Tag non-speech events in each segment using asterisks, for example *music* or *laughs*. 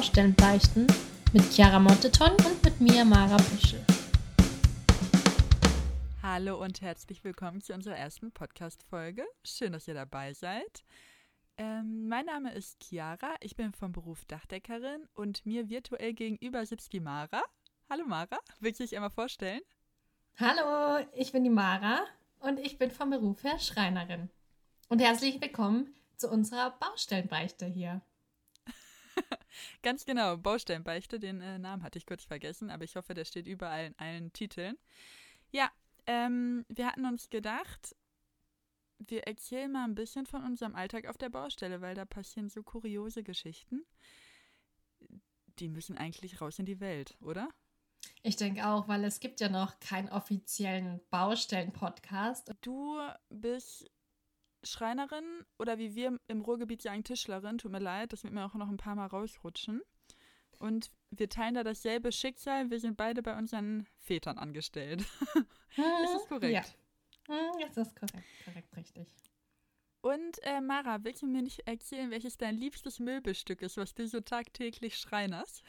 Baustellenbeichten mit Chiara Monteton und mit mir, Mara Büschel. Hallo und herzlich willkommen zu unserer ersten Podcast-Folge. Schön, dass ihr dabei seid. Ähm, mein Name ist Chiara, ich bin vom Beruf Dachdeckerin und mir virtuell gegenüber sitzt die Mara. Hallo Mara, willst du dich einmal vorstellen? Hallo, ich bin die Mara und ich bin vom Beruf her Schreinerin. Und herzlich willkommen zu unserer Baustellenbeichte hier. *laughs* Ganz genau, Baustellenbeichte, den äh, Namen hatte ich kurz vergessen, aber ich hoffe, der steht überall in allen Titeln. Ja, ähm, wir hatten uns gedacht, wir erzählen mal ein bisschen von unserem Alltag auf der Baustelle, weil da passieren so kuriose Geschichten. Die müssen eigentlich raus in die Welt, oder? Ich denke auch, weil es gibt ja noch keinen offiziellen Baustellen-Podcast. Du bist Schreinerin oder wie wir im Ruhrgebiet sagen Tischlerin. Tut mir leid, das wird mir auch noch ein paar Mal rausrutschen. Und wir teilen da dasselbe Schicksal. Wir sind beide bei unseren Vätern angestellt. *laughs* ist das korrekt? Ja. Hm, das ist korrekt, korrekt, richtig. Und äh, Mara, willst du mir nicht erzählen, welches dein liebstes Möbelstück ist, was du so tagtäglich schreinerst?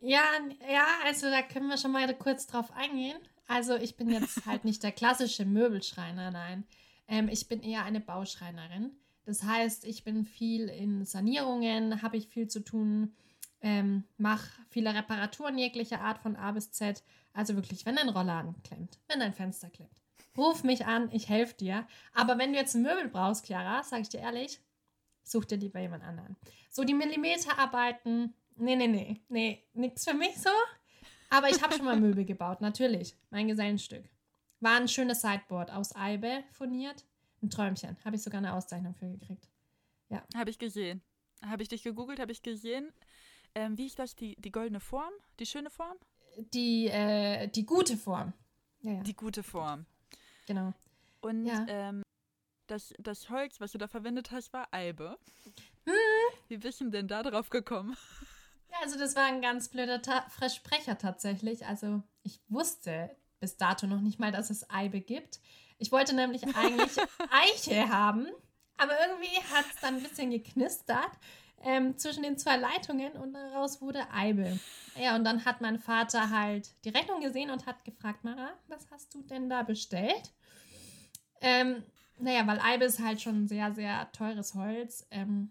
Ja, ja, also da können wir schon mal kurz drauf eingehen. Also ich bin jetzt halt nicht der klassische Möbelschreiner, nein. Ähm, ich bin eher eine Bauschreinerin. Das heißt, ich bin viel in Sanierungen, habe ich viel zu tun, ähm, mache viele Reparaturen jeglicher Art von A bis Z. Also wirklich, wenn ein Rollladen klemmt, wenn ein Fenster klemmt, ruf mich an, ich helfe dir. Aber wenn du jetzt ein Möbel brauchst, Chiara, sage ich dir ehrlich, such dir lieber jemand anderen. So die Millimeterarbeiten, nee, nee, nee, nee, nix für mich so. Aber ich habe schon mal Möbel gebaut, natürlich. Mein Gesellenstück. War ein schönes Sideboard aus Eibe furniert. Ein Träumchen. Habe ich sogar eine Auszeichnung für gekriegt. Ja. Habe ich gesehen. Habe ich dich gegoogelt, habe ich gesehen. Ähm, wie ist das? Die, die goldene Form? Die schöne Form? Die, äh, die gute Form. Ja, ja. Die gute Form. Genau. Und ja. ähm, das, das Holz, was du da verwendet hast, war Eibe. Hm. Wie bist du denn da drauf gekommen? Ja, also das war ein ganz blöder Ta Versprecher tatsächlich. Also ich wusste bis dato noch nicht mal, dass es Eibe gibt. Ich wollte nämlich eigentlich *laughs* Eiche haben, aber irgendwie hat es dann ein bisschen geknistert ähm, zwischen den zwei Leitungen und daraus wurde Eibe. Ja, und dann hat mein Vater halt die Rechnung gesehen und hat gefragt, Mara, was hast du denn da bestellt? Ähm, naja, weil Eibe ist halt schon sehr, sehr teures Holz. Ähm,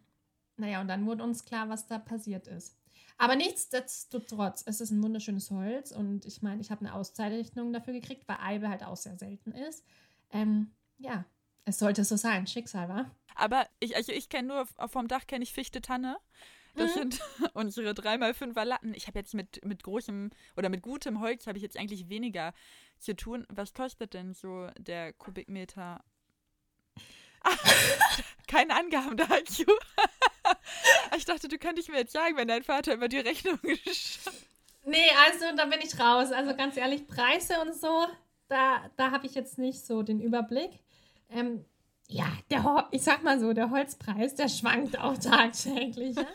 naja, und dann wurde uns klar, was da passiert ist. Aber nichtsdestotrotz, es ist ein wunderschönes Holz und ich meine, ich habe eine Auszeichnung dafür gekriegt, weil Eibe halt auch sehr selten ist. Ähm, ja, es sollte so sein. Schicksal, war. Aber ich, also ich kenne nur, vom Dach kenne ich Fichte Tanne. Das mhm. sind unsere 3x5er Latten. Ich habe jetzt mit, mit großem oder mit gutem Holz habe ich jetzt eigentlich weniger zu tun. Was kostet denn so der Kubikmeter? *laughs* keine Angaben dazu. *laughs* ich dachte, du könntest mir jetzt sagen, wenn dein Vater über die Rechnung Nee, also da bin ich raus. Also ganz ehrlich, Preise und so, da, da habe ich jetzt nicht so den Überblick. Ähm, ja, der, ich sag mal so, der Holzpreis, der schwankt auch *laughs* tagtäglich. Ja? *laughs*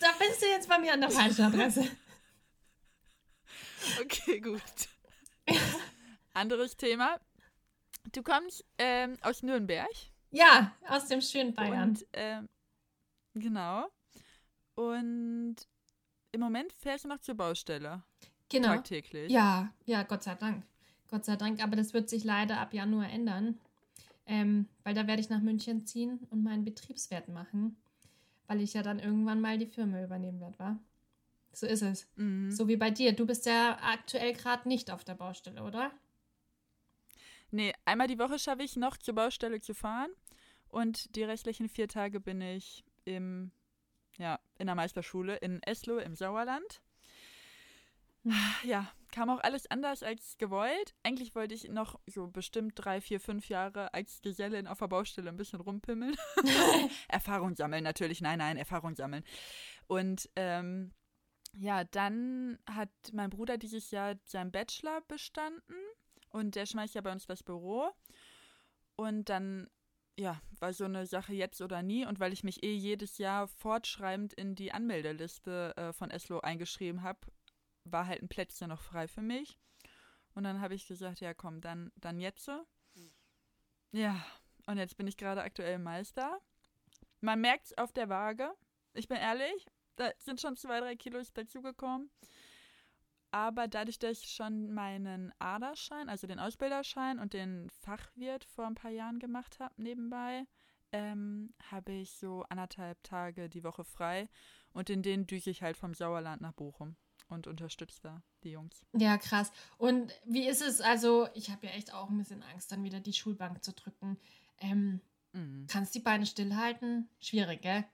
da bist du jetzt bei mir an der falschen Adresse. Okay, gut. Anderes Thema. Du kommst ähm, aus Nürnberg. Ja, aus dem schönen Bayern. Und, ähm, genau. Und im Moment fährst du noch zur Baustelle. Genau. Tagtäglich. Ja, ja, Gott sei Dank. Gott sei Dank. Aber das wird sich leider ab Januar ändern. Ähm, weil da werde ich nach München ziehen und meinen Betriebswert machen. Weil ich ja dann irgendwann mal die Firma übernehmen werde, wa? So ist es. Mhm. So wie bei dir. Du bist ja aktuell gerade nicht auf der Baustelle, oder? Nee, einmal die Woche schaffe ich noch zur Baustelle zu fahren und die restlichen vier Tage bin ich im, ja, in der Meisterschule in Eslo im Sauerland. Ja, kam auch alles anders als gewollt. Eigentlich wollte ich noch so bestimmt drei, vier, fünf Jahre als Gesellin auf der Baustelle ein bisschen rumpimmeln. *laughs* Erfahrung sammeln natürlich, nein, nein, Erfahrung sammeln. Und ähm, ja, dann hat mein Bruder dieses Jahr seinen Bachelor bestanden und der schmeißt ja bei uns das Büro. Und dann, ja, war so eine Sache jetzt oder nie. Und weil ich mich eh jedes Jahr fortschreibend in die Anmeldeliste äh, von Eslo eingeschrieben habe, war halt ein Plätzchen noch frei für mich. Und dann habe ich gesagt, ja komm, dann, dann jetzt. Ja, und jetzt bin ich gerade aktuell Meister. Man merkt es auf der Waage. Ich bin ehrlich, da sind schon zwei, drei Kilos dazugekommen. Aber dadurch, dass ich schon meinen Aderschein, also den Ausbilderschein und den Fachwirt vor ein paar Jahren gemacht habe nebenbei, ähm, habe ich so anderthalb Tage die Woche frei. Und in denen düche ich halt vom Sauerland nach Bochum und unterstütze da die Jungs. Ja, krass. Und wie ist es? Also, ich habe ja echt auch ein bisschen Angst, dann wieder die Schulbank zu drücken. Ähm, mhm. Kannst die Beine stillhalten? Schwierig, gell?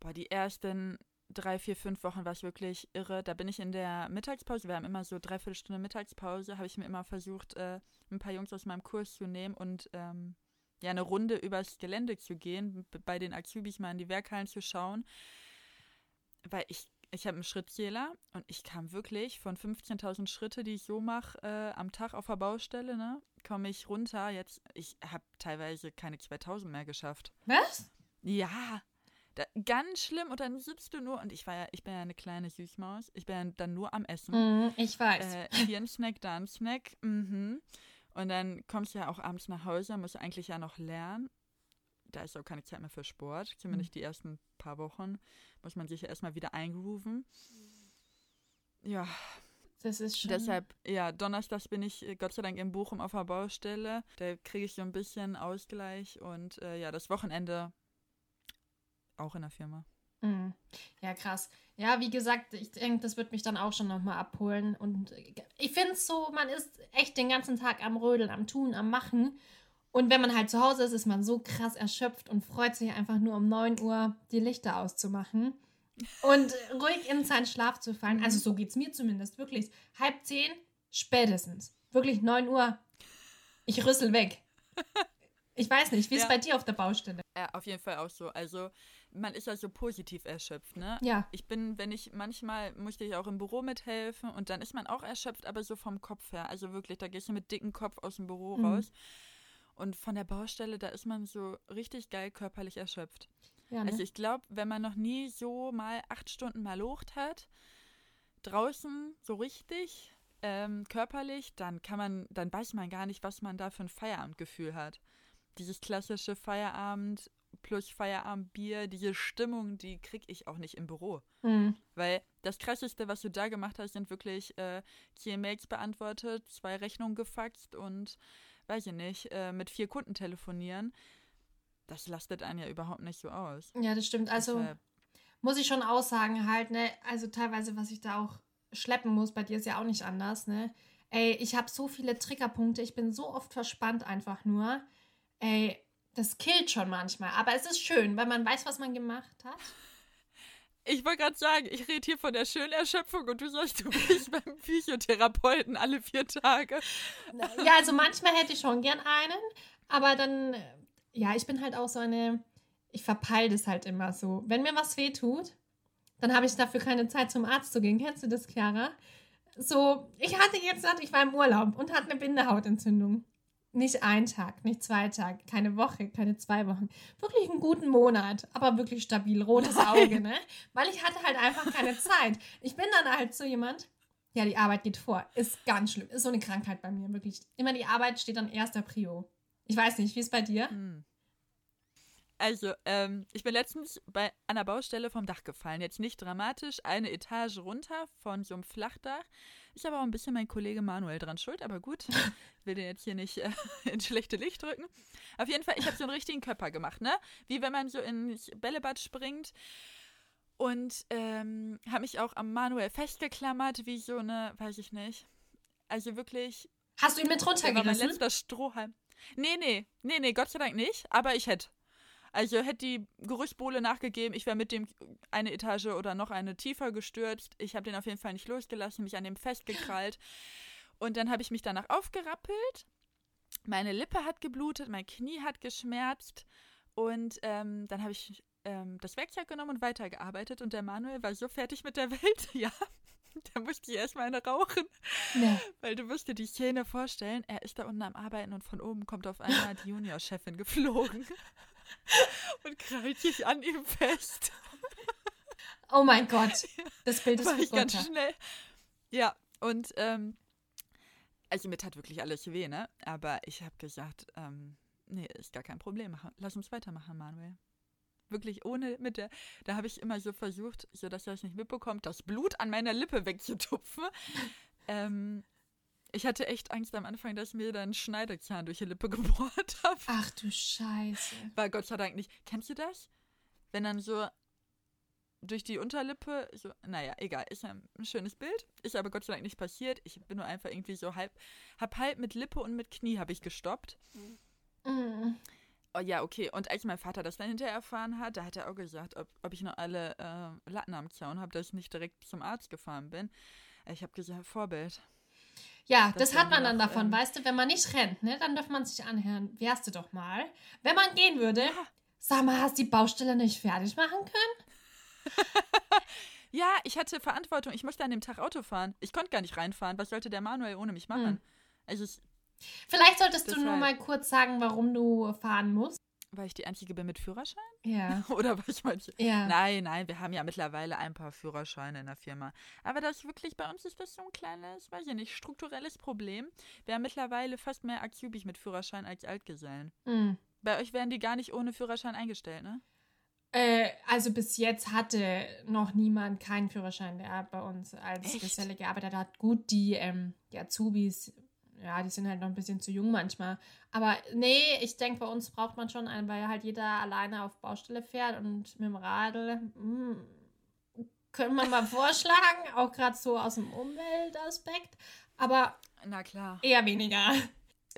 Boah, die ersten drei, vier, fünf Wochen war ich wirklich irre. Da bin ich in der Mittagspause, wir haben immer so dreiviertel Stunde Mittagspause, habe ich mir immer versucht, äh, ein paar Jungs aus meinem Kurs zu nehmen und ähm, ja, eine Runde übers Gelände zu gehen, bei den Azubis mal in die Werkhallen zu schauen. Weil ich, ich habe einen Schrittzähler und ich kam wirklich von 15.000 Schritte, die ich so mache äh, am Tag auf der Baustelle, ne, komme ich runter. Jetzt, ich habe teilweise keine 2.000 mehr geschafft. Was? Ja, da, ganz schlimm. Und dann sitzt du nur, und ich war ja, ich bin ja eine kleine Süßmaus. Ich bin ja dann nur am Essen. Mm, ich weiß. Äh, hier ein Snack, da ein Snack. Mhm. Und dann kommst du ja auch abends nach Hause, musst eigentlich ja noch lernen. Da ist auch keine Zeit mehr für Sport. Zumindest mhm. die ersten paar Wochen muss man sich ja erstmal wieder eingrooven. Ja. Das ist schon. Deshalb, ja, donnerstags bin ich äh, Gott sei Dank in Bochum auf der Baustelle. Da kriege ich so ein bisschen Ausgleich und äh, ja, das Wochenende auch in der Firma. Mhm. Ja, krass. Ja, wie gesagt, ich denke, das wird mich dann auch schon nochmal abholen. Und ich finde es so, man ist echt den ganzen Tag am Rödeln, am Tun, am Machen. Und wenn man halt zu Hause ist, ist man so krass erschöpft und freut sich einfach nur um 9 Uhr die Lichter auszumachen und ruhig in seinen Schlaf zu fallen. Also so geht es mir zumindest, wirklich. Halb zehn, spätestens. Wirklich 9 Uhr. Ich rüssel weg. *laughs* Ich weiß nicht, wie ist ja. bei dir auf der Baustelle? Ja, auf jeden Fall auch so. Also man ist ja so positiv erschöpft, ne? Ja. Ich bin, wenn ich, manchmal musste ich auch im Büro mithelfen und dann ist man auch erschöpft, aber so vom Kopf her. Also wirklich, da gehst du mit dicken Kopf aus dem Büro mhm. raus. Und von der Baustelle, da ist man so richtig geil körperlich erschöpft. Ja, ne? Also ich glaube, wenn man noch nie so mal acht Stunden mal locht hat, draußen so richtig ähm, körperlich, dann kann man, dann weiß man gar nicht, was man da für ein Feierabendgefühl hat. Dieses klassische Feierabend plus Feierabendbier, diese Stimmung, die kriege ich auch nicht im Büro. Mhm. Weil das Krasseste, was du da gemacht hast, sind wirklich äh, vier Mails beantwortet, zwei Rechnungen gefaxt und, weiß ich nicht, äh, mit vier Kunden telefonieren. Das lastet einen ja überhaupt nicht so aus. Ja, das stimmt. Also Deshalb. muss ich schon aussagen halt, ne, also teilweise, was ich da auch schleppen muss, bei dir ist ja auch nicht anders, ne. Ey, ich habe so viele Triggerpunkte, ich bin so oft verspannt einfach nur. Ey, das killt schon manchmal, aber es ist schön, weil man weiß, was man gemacht hat. *laughs* Ich wollte gerade sagen, ich rede hier von der schönen Erschöpfung und du sagst, du bist *laughs* beim Physiotherapeuten alle vier Tage. Ja, also manchmal hätte ich schon gern einen, aber dann, ja, ich bin halt auch so eine, ich verpeile das halt immer so. Wenn mir was weh tut, dann habe ich dafür keine Zeit zum Arzt zu gehen. Kennst du das, Chiara? So, ich hatte jetzt, ich war im Urlaub und hatte eine Bindehautentzündung. Nicht ein Tag, nicht zwei Tage, keine Woche, keine zwei Wochen. Wirklich einen guten Monat, aber wirklich stabil, rotes Nein. Auge, ne? Weil ich hatte halt einfach keine Zeit. Ich bin dann halt so jemand, ja, die Arbeit geht vor. Ist ganz schlimm. Ist so eine Krankheit bei mir, wirklich. Immer die Arbeit steht an erster Prio. Ich weiß nicht, wie ist bei dir? Hm. Also, ähm, ich bin letztens bei einer Baustelle vom Dach gefallen. Jetzt nicht dramatisch, eine Etage runter von so einem Flachdach. Ist aber auch ein bisschen mein Kollege Manuel dran schuld, aber gut. Ich *laughs* will den jetzt hier nicht äh, *laughs* ins schlechte Licht drücken. Auf jeden Fall, ich habe so einen richtigen Körper gemacht, ne? Wie wenn man so ins Bällebad springt. Und ähm, habe mich auch am Manuel festgeklammert, wie so eine, weiß ich nicht. Also wirklich. Hast du ihn mit runtergerissen? Mein letzter Strohhalm. Nee, nee, nee, nee, Gott sei Dank nicht. Aber ich hätte. Also hätte die Gerüstbohle nachgegeben, ich wäre mit dem eine Etage oder noch eine tiefer gestürzt. Ich habe den auf jeden Fall nicht losgelassen, mich an dem festgekrallt. Und dann habe ich mich danach aufgerappelt. Meine Lippe hat geblutet, mein Knie hat geschmerzt. Und ähm, dann habe ich ähm, das Werkzeug genommen und weitergearbeitet. Und der Manuel war so fertig mit der Welt, *laughs* ja. Da musste ich erstmal eine rauchen. Nee. Weil du musst dir die Szene vorstellen, er ist da unten am Arbeiten und von oben kommt auf einmal die Juniorchefin geflogen *laughs* und krallt sich an ihm fest. *laughs* Oh mein Gott, *laughs* das Bild ist War ich ganz schnell. Ja, und ähm, also mir tat wirklich alles weh, ne? Aber ich habe gesagt, ähm, nee, ist gar kein Problem. Lass uns weitermachen, Manuel. Wirklich ohne mit der, da habe ich immer so versucht, so dass er es nicht mitbekommt, das Blut an meiner Lippe wegzutupfen. ähm, ich hatte echt Angst am Anfang, dass ich mir dann Schneidezahn durch die Lippe *laughs* gebohrt habe. Ach du Scheiße. Weil Gott sei Dank nicht. Kennst du das? Wenn dann so durch die Unterlippe, so, naja, egal, ist ein schönes Bild. Ist aber Gott sei Dank nicht passiert. Ich bin nur einfach irgendwie so halb, hab halb mit Lippe und mit Knie habe ich gestoppt. Mhm. Oh, ja, okay. Und als mein Vater das dann hinterher erfahren hat, da hat er auch gesagt, ob, ob ich noch alle äh, Latten am Zaun habe, dass ich nicht direkt zum Arzt gefahren bin. Ich habe gesagt, Vorbild. Ja, das, das hat man dann davon, ähm, weißt du, wenn man nicht rennt, ne, dann darf man sich anhören. Wärst du doch mal. Wenn man gehen würde, ja. sag mal, hast du die Baustelle nicht fertig machen können? *laughs* ja, ich hatte Verantwortung. Ich möchte an dem Tag Auto fahren. Ich konnte gar nicht reinfahren. Was sollte der Manuel ohne mich machen? Hm. Also ich, Vielleicht solltest du nur mal kurz sagen, warum du fahren musst. Weil ich die Einzige bin mit Führerschein? Ja. *laughs* Oder weil ich manche. Ja. Nein, nein, wir haben ja mittlerweile ein paar Führerscheine in der Firma. Aber das wirklich, bei uns ist das so ein kleines, weiß ich nicht, strukturelles Problem. Wir haben mittlerweile fast mehr Azubis mit Führerschein als Altgesellen. Mhm. Bei euch werden die gar nicht ohne Führerschein eingestellt, ne? Äh, also bis jetzt hatte noch niemand keinen Führerschein, der bei uns als Echt? Geselle gearbeitet hat. Gut, die, ähm, die Azubis ja, die sind halt noch ein bisschen zu jung manchmal. Aber nee, ich denke, bei uns braucht man schon einen, weil halt jeder alleine auf Baustelle fährt und mit dem Radl. Mh, hm, können wir mal *laughs* vorschlagen, auch gerade so aus dem Umweltaspekt. Aber Na klar. eher weniger.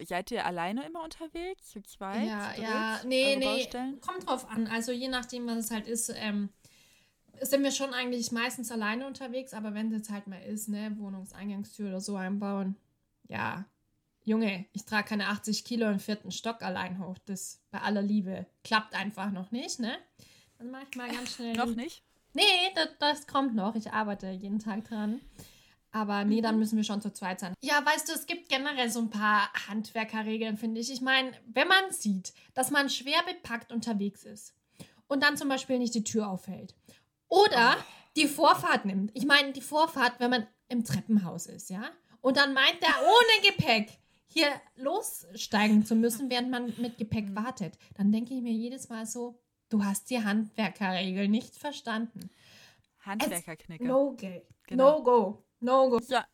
Seid ihr alleine immer unterwegs? Zu zweit? Ja, zu ja. Nee, nee. Baustellen? Kommt drauf an. Also je nachdem, was es halt ist, ähm, sind wir schon eigentlich meistens alleine unterwegs, aber wenn es jetzt halt mal ist, ne, Wohnungseingangstür oder so einbauen, ja, Junge, ich trage keine 80 Kilo im vierten Stock allein hoch. Das bei aller Liebe klappt einfach noch nicht, ne? Dann mache ich mal ganz *laughs* schnell. noch nicht? Nee, das, das, kommt noch. Ich arbeite jeden Tag dran. Aber nee, dann mhm. müssen wir schon zu zweit sein. Ja, weißt du, es gibt generell so ein paar Handwerkerregeln, finde ich. Ich meine, wenn man sieht, dass man schwer bepackt unterwegs ist und dann zum Beispiel nicht die Tür aufhält oder oh. die Vorfahrt nimmt. Ich meine, die Vorfahrt, wenn man im Treppenhaus ist, ja? Und dann meint er *laughs* ohne Gepäck hier lossteigen zu müssen, während man mit Gepäck mhm. wartet. Dann denke ich mir jedes Mal so, du hast die Handwerkerregel nicht verstanden. Handwerkerknicker. No go. Genau. No go. No go. Ja.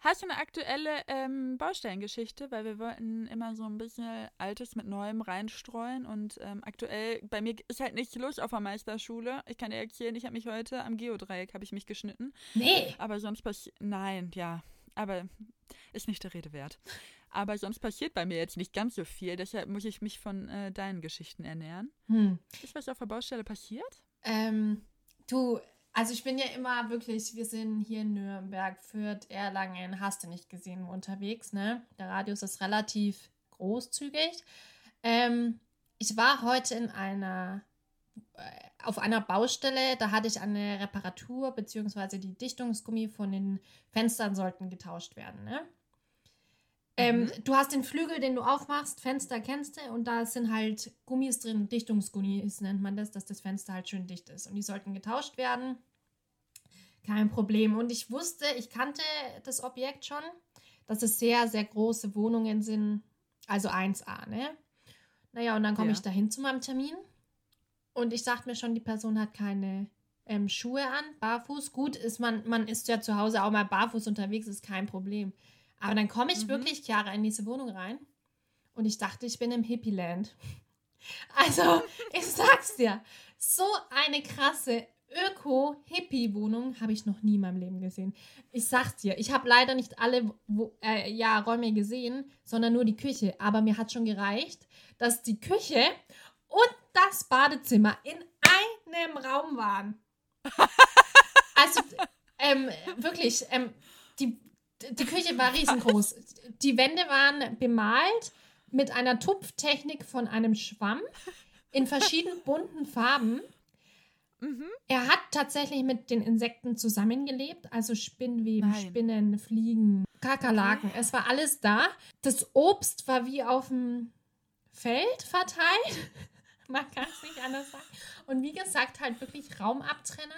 Hast du eine aktuelle ähm, Baustellengeschichte? Weil wir wollten immer so ein bisschen Altes mit Neuem reinstreuen. Und ähm, aktuell, bei mir ist halt nichts los auf der Meisterschule. Ich kann dir erzählen, ich habe mich heute am Geodreieck habe ich mich geschnitten. Nee. Aber sonst passiert. Nein, ja. Aber ist nicht der Rede wert. Aber sonst passiert bei mir jetzt nicht ganz so viel. Deshalb muss ich mich von äh, deinen Geschichten ernähren. Hm. Ist was auf der Baustelle passiert? Ähm, du, also ich bin ja immer wirklich, wir sind hier in Nürnberg, Fürth, Erlangen, hast du nicht gesehen, unterwegs, ne? Der Radius ist relativ großzügig. Ähm, ich war heute in einer äh, auf einer Baustelle, da hatte ich eine Reparatur, beziehungsweise die Dichtungsgummi von den Fenstern sollten getauscht werden. Ne? Ähm, mhm. Du hast den Flügel, den du aufmachst, Fenster kennst du, und da sind halt Gummis drin, Dichtungsgummis nennt man das, dass das Fenster halt schön dicht ist. Und die sollten getauscht werden. Kein Problem. Und ich wusste, ich kannte das Objekt schon, dass es sehr, sehr große Wohnungen sind, also 1A, ne? Naja, und dann komme ja. ich dahin zu meinem Termin und ich sagte mir schon, die Person hat keine ähm, Schuhe an, barfuß. Gut, ist man, man ist ja zu Hause auch mal barfuß unterwegs, ist kein Problem. Aber dann komme ich mhm. wirklich, Chiara, in diese Wohnung rein und ich dachte, ich bin im Hippieland. *laughs* Also, ich sag's dir, so eine krasse Öko-Hippie-Wohnung habe ich noch nie in meinem Leben gesehen. Ich sag's dir, ich habe leider nicht alle wo, äh, ja, Räume gesehen, sondern nur die Küche. Aber mir hat schon gereicht, dass die Küche und das Badezimmer in einem Raum waren. *laughs* Also, ähm, wirklich, ähm, die, die Küche war riesengroß. Die Wände waren bemalt mit einer Tupftechnik von einem Schwamm in verschiedenen bunten Farben. Mhm. Er hat tatsächlich mit den Insekten zusammengelebt, also Spinnweben, Nein. Spinnen, Fliegen, Kakerlaken. Okay. Es war alles da. Das Obst war wie auf dem Feld verteilt. *laughs* Man kann es nicht anders sagen. Und wie gesagt, halt wirklich Raumabtrenner.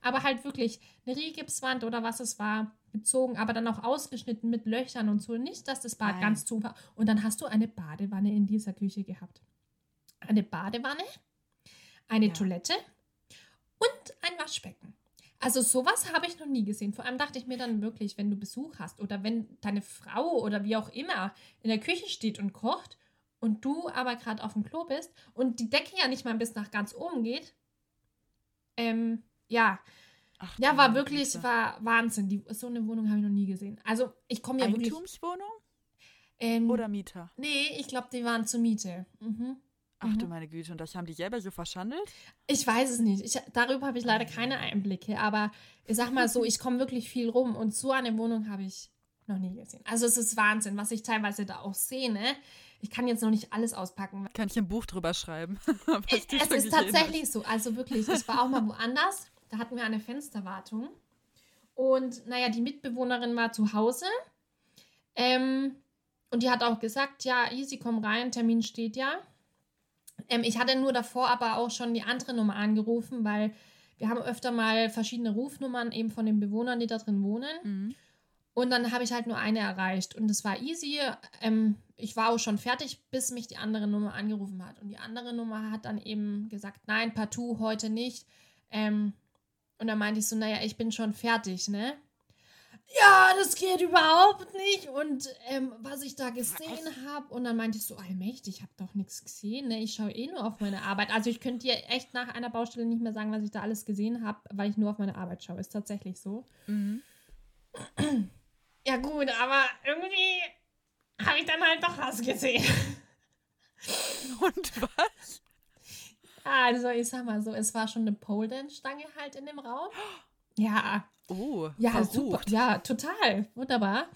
Aber halt wirklich eine Rigipswand oder was es war, gezogen, aber dann auch ausgeschnitten mit Löchern und so. Nicht, dass das Bad Nein. ganz zu war. Und dann hast du eine Badewanne in dieser Küche gehabt. Eine Badewanne, eine Ja. Toilette und ein Waschbecken. Also sowas habe ich noch nie gesehen. Vor allem dachte ich mir dann wirklich, wenn du Besuch hast oder wenn deine Frau oder wie auch immer in der Küche steht und kocht und du aber gerade auf dem Klo bist und die Decke ja nicht mal bis nach ganz oben geht. Ähm, ja, Ach, ja, du war wirklich, war Wahnsinn. Die, so eine Wohnung habe ich noch nie gesehen. Also ich komme ja wirklich. Eigentumswohnung Ähm, oder Mieter? Nee, ich glaube, die waren zur Miete. Mhm. Ach du Mhm. meine Güte, und das haben die selber so verschandelt? Ich weiß es nicht. Ich, darüber habe ich leider keine Einblicke. Aber ich sag mal so, *laughs* ich komme wirklich viel rum und so eine Wohnung habe ich noch nie gesehen. Also es ist Wahnsinn, was ich teilweise da auch sehe. Ne? Ich kann jetzt noch nicht alles auspacken. Kann ich ein Buch drüber schreiben? *laughs* Es, du ist tatsächlich so. Also wirklich, ich war auch mal woanders. Da hatten wir eine Fensterwartung. Und naja, die Mitbewohnerin war zu Hause. Ähm, und die hat auch gesagt, ja, easy, komm rein, Termin steht ja. Ähm, ich hatte nur davor aber auch schon die andere Nummer angerufen, weil wir haben öfter mal verschiedene Rufnummern eben von den Bewohnern, die da drin wohnen. Mhm. Und dann habe ich halt nur eine erreicht. Und es war easy. Ähm, ich war auch schon fertig, bis mich die andere Nummer angerufen hat. Und die andere Nummer hat dann eben gesagt, nein, partout, heute nicht. Ähm, und dann meinte ich so, naja, ich bin schon fertig, ne? Ja, das geht überhaupt nicht. Und ähm, was ich da gesehen habe, und dann meinte ich so, allmächtig, ich habe doch nichts gesehen, ne? Ich schaue eh nur auf meine Arbeit. Also ich könnte dir echt nach einer Baustelle nicht mehr sagen, was ich da alles gesehen habe, weil ich nur auf meine Arbeit schaue. Ist tatsächlich so. Mhm. Ja, gut, aber irgendwie habe ich dann halt doch was gesehen. Und was? Also, ich sag mal so, es war schon eine Pole Dance-Stange halt in dem Raum. *gasps* Ja, Oh, ja, super. Ja, total. Wunderbar.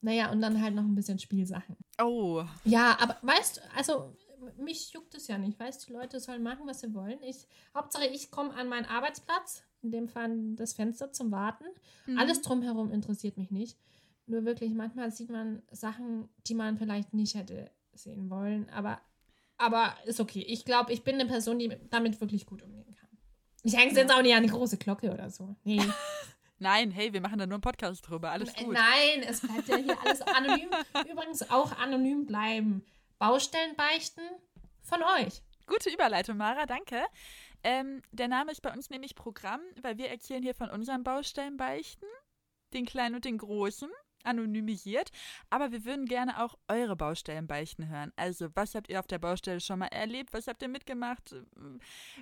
Naja, und dann halt noch ein bisschen Spielsachen. Oh, Ja, aber weißt du, also mich juckt es ja nicht. Weißt du, die Leute sollen machen, was sie wollen. Ich, Hauptsache, ich komme an meinen Arbeitsplatz, in dem Fall das Fenster zum Warten. Mhm. Alles drumherum interessiert mich nicht. Nur wirklich, manchmal sieht man Sachen, die man vielleicht nicht hätte sehen wollen. Aber, aber ist okay. Ich glaube, ich bin eine Person, die damit wirklich gut umgehen kann. Ich hänge es jetzt auch nicht an die große Glocke oder so. Nee. *laughs* Nein, hey, wir machen da nur einen Podcast drüber. Alles gut. Nein, es bleibt ja hier alles anonym. *laughs* Übrigens auch anonym bleiben. Baustellen beichten von euch. Gute Überleitung, Mara, danke. Ähm, der Name ist bei uns nämlich Programm, weil wir erzählen hier von unseren Baustellenbeichten, den kleinen und den großen, anonymisiert. Aber wir würden gerne auch eure Baustellenbeichten hören. Also, was habt ihr auf der Baustelle schon mal erlebt? Was habt ihr mitgemacht?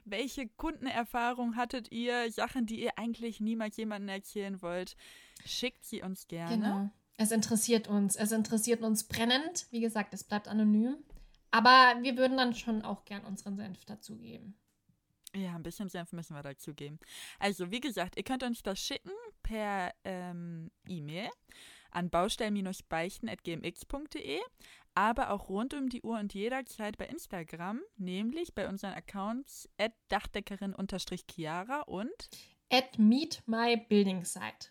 Welche Kundenerfahrung hattet ihr? Sachen, die ihr eigentlich niemals jemandem erzählen wollt? Schickt sie uns gerne. Genau. Es interessiert uns. Es interessiert uns brennend. Wie gesagt, es bleibt anonym. Aber wir würden dann schon auch gern unseren Senf dazugeben. Ja, ein bisschen Senf müssen wir dazu geben. Also, wie gesagt, ihr könnt uns das schicken per ähm, E-Mail an baustellen-beichten.gmx.de, aber auch rund um die Uhr und jederzeit bei Instagram, nämlich bei unseren Accounts dachdeckerin-chiara und At Meet My Building Site.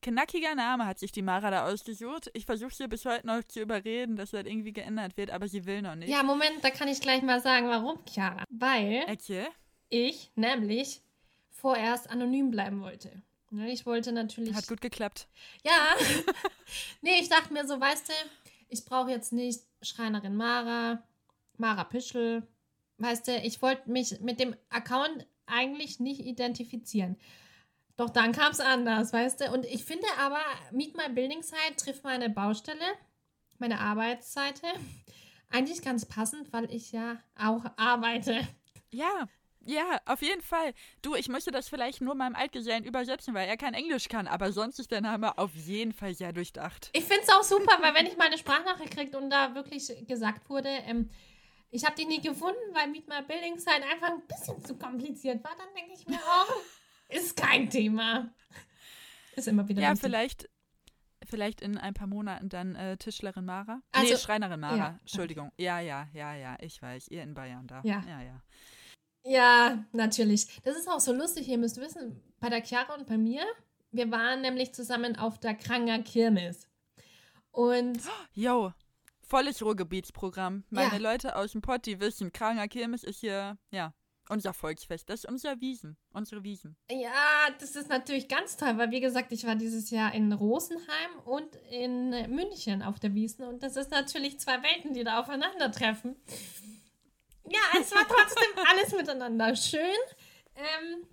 knackiger Name hat sich die Mara da ausgesucht. Ich versuche sie bis heute noch zu überreden, dass das irgendwie geändert wird, aber sie will noch nicht. Ja, Moment, da kann ich gleich mal sagen, warum, Chiara. Weil Okay. ich nämlich vorerst anonym bleiben wollte. Ne, Ich wollte natürlich. Hat gut geklappt. Ja. *laughs* nee, ich dachte mir so, weißt du, ich brauche jetzt nicht Schreinerin Mara, Mara Pischel. Weißt du, ich wollte mich mit dem Account eigentlich nicht identifizieren. Doch dann kam es anders, weißt du. Und ich finde aber, Meet My Building Site trifft meine Baustelle, meine Arbeitsseite, *laughs* eigentlich ganz passend, weil ich ja auch arbeite. Ja, ja, auf jeden Fall. Du, ich möchte das vielleicht nur meinem Altgesellen übersetzen, weil er kein Englisch kann, aber sonst ist der Name auf jeden Fall sehr durchdacht. Ich finde es auch super, weil wenn ich meine Sprachnachricht kriege und da wirklich gesagt wurde, ähm, ich habe die nie gefunden, weil Meet My Building Site einfach ein bisschen zu kompliziert war, dann denke ich mir auch, ist kein Thema. Ist immer wieder Ja, wichtig. vielleicht, vielleicht in ein paar Monaten dann äh, Tischlerin Mara. Also- nee, Schreinerin Mara. Ja, Entschuldigung. Ja, ja, ja, ja, ich weiß. Ihr in Bayern da. Ja. ja. ja. Ja, natürlich. Das ist auch so lustig. Ihr müsst wissen, bei der Chiara und bei mir, wir waren nämlich zusammen auf der Kranger Kirmes. Und *gasps* Jo, volles Ruhrgebietsprogramm. Meine Ja. Leute aus dem Pott, die wissen, Kranger Kirmes ist hier, ja, Unser Volksfest, das ist unser Wiesen, unsere Wiesen. Ja, das ist natürlich ganz toll, weil wie gesagt, ich war dieses Jahr in Rosenheim und in München auf der Wiesen und das ist natürlich zwei Welten, die da aufeinandertreffen. Ja, es war trotzdem alles miteinander schön. Ähm,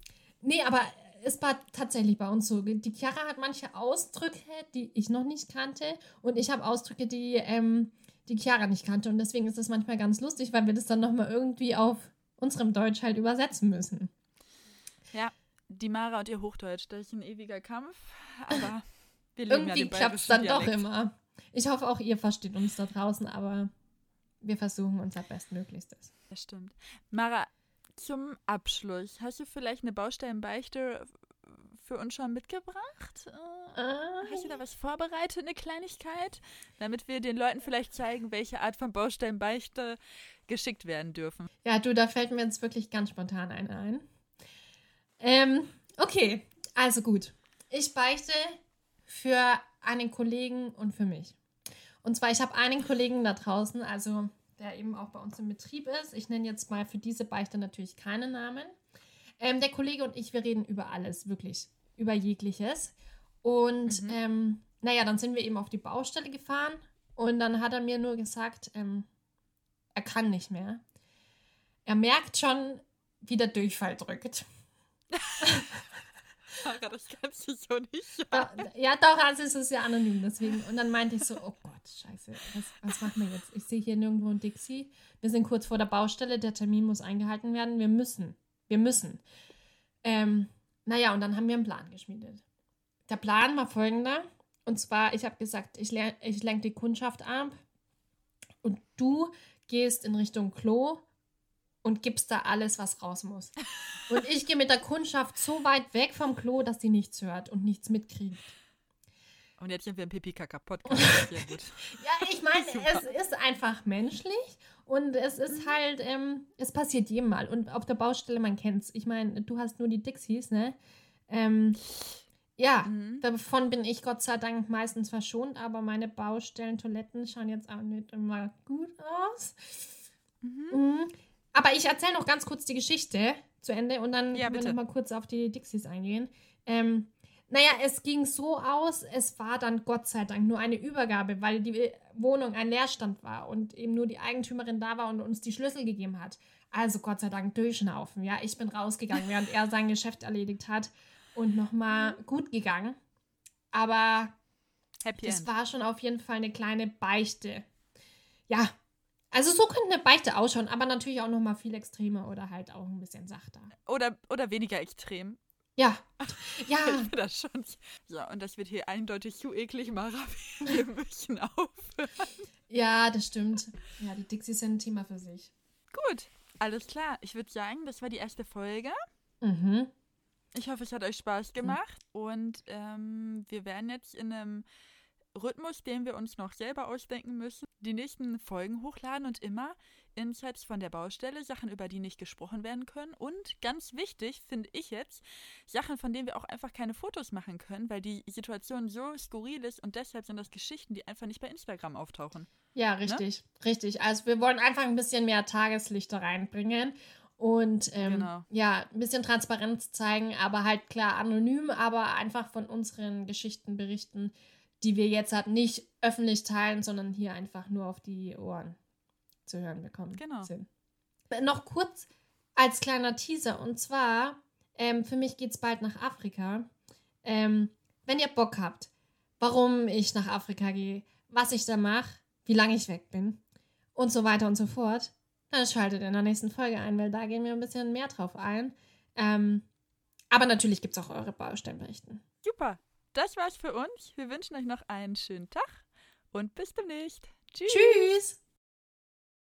nee, aber es war tatsächlich bei uns so. Die Chiara hat manche Ausdrücke, die ich noch nicht kannte und ich habe Ausdrücke, die ähm, die Chiara nicht kannte und deswegen ist das manchmal ganz lustig, weil wir das dann nochmal irgendwie auf unserem Deutsch halt übersetzen müssen. Ja, die Mara und ihr Hochdeutsch, das ist ein ewiger Kampf, aber *laughs* wir leben Irgendwie ja klappt es dann Dialekt. doch immer. Ich hoffe, auch ihr versteht uns da draußen, aber wir versuchen unser Bestmöglichstes. Das stimmt. Mara, zum Abschluss, hast du vielleicht eine Baustellenbeichte für uns schon mitgebracht? Äh, hast du da was vorbereitet, eine Kleinigkeit? Damit wir den Leuten vielleicht zeigen, welche Art von Baustellenbeichte geschickt werden dürfen. Ja, du, da fällt mir jetzt wirklich ganz spontan eine ein. Ähm, okay, also gut. Ich beichte für einen Kollegen und für mich. Und zwar, ich habe einen Kollegen da draußen, also der eben auch bei uns im Betrieb ist. Ich nenne jetzt mal für diese Beichte natürlich keine Namen. Ähm, der Kollege und ich, wir reden über alles, wirklich, über jegliches. Und mhm. ähm, naja, dann sind wir eben auf die Baustelle gefahren und dann hat er mir nur gesagt, ähm, er kann nicht mehr. Er merkt schon, wie der Durchfall drückt. *laughs* Sarah, das kannst du so nicht sagen. Ja, doch, also es ist ja anonym, deswegen. Und dann meinte ich so, oh Gott, scheiße, was, was machen wir jetzt? Ich sehe hier nirgendwo ein Dixie. Wir sind kurz vor der Baustelle, der Termin muss eingehalten werden. Wir müssen, wir müssen. Ähm, naja, und dann haben wir einen Plan geschmiedet. Der Plan war folgender. Und zwar, ich habe gesagt, ich, ich lenke die Kundschaft ab und du gehst in Richtung Klo und gibst da alles, was raus muss. Und ich gehe mit der Kundschaft so weit weg vom Klo, dass sie nichts hört und nichts mitkriegt. Und jetzt sind wir im Pipi-Kaka-Podcast. *laughs* ja, ich meine, *laughs* es ist einfach menschlich und es ist mhm. halt, ähm, es passiert jedem mal. Und auf der Baustelle, man kennt es. Ich meine, du hast nur die Dixies, ne? Ähm, ja, mhm. davon bin ich Gott sei Dank meistens verschont, aber meine Baustellentoiletten schauen jetzt auch nicht immer gut aus. Mhm. Mhm. Aber ich erzähle noch ganz kurz die Geschichte zu Ende und dann ja, können wir noch mal kurz auf die Dixies eingehen. Ähm, naja, es ging so aus, es war dann Gott sei Dank nur eine Übergabe, weil die Wohnung ein Leerstand war und eben nur die Eigentümerin da war und uns die Schlüssel gegeben hat. Also Gott sei Dank durchschnaufen. Ja, ich bin rausgegangen, während er sein Geschäft erledigt hat und nochmal gut gegangen. Aber Happy das End. war schon auf jeden Fall eine kleine Beichte. Ja, also so könnte eine Beichte ausschauen, aber natürlich auch nochmal viel extremer oder halt auch ein bisschen sachter. Oder, oder weniger extrem. Ja. *laughs* Ja. ich finde das schon. Ja, und das wird hier eindeutig zu eklig, Mara. *laughs* Wir müssen aufhören. Ja, das stimmt. Ja, die Dixies sind ein Thema für sich. Gut, alles klar. Ich würde sagen, das war die erste Folge. Mhm. Ich hoffe, es hat euch Spaß gemacht mhm. und ähm, wir werden jetzt in einem Rhythmus, den wir uns noch selber ausdenken müssen, die nächsten Folgen hochladen und immer Insights von der Baustelle, Sachen, über die nicht gesprochen werden können und ganz wichtig finde ich jetzt, Sachen, von denen wir auch einfach keine Fotos machen können, weil die Situation so skurril ist und deshalb sind das Geschichten, die einfach nicht bei Instagram auftauchen. Ja, richtig, ne? richtig. Also wir wollen einfach ein bisschen mehr Tageslichter reinbringen und ähm, genau. ja, ein bisschen Transparenz zeigen, aber halt klar anonym, aber einfach von unseren Geschichten berichten, die wir jetzt halt nicht öffentlich teilen, sondern hier einfach nur auf die Ohren zu hören bekommen genau. sind. Noch kurz als kleiner Teaser und zwar, ähm, für mich geht es bald nach Afrika. Ähm, wenn ihr Bock habt, warum ich nach Afrika gehe, was ich da mache, wie lange ich weg bin und so weiter und so fort, dann schaltet in der nächsten Folge ein, weil da gehen wir ein bisschen mehr drauf ein. Ähm, aber natürlich gibt es auch eure Baustellenberichten. Super, das war's für uns. Wir wünschen euch noch einen schönen Tag und bis demnächst. Tschüss. Tschüss.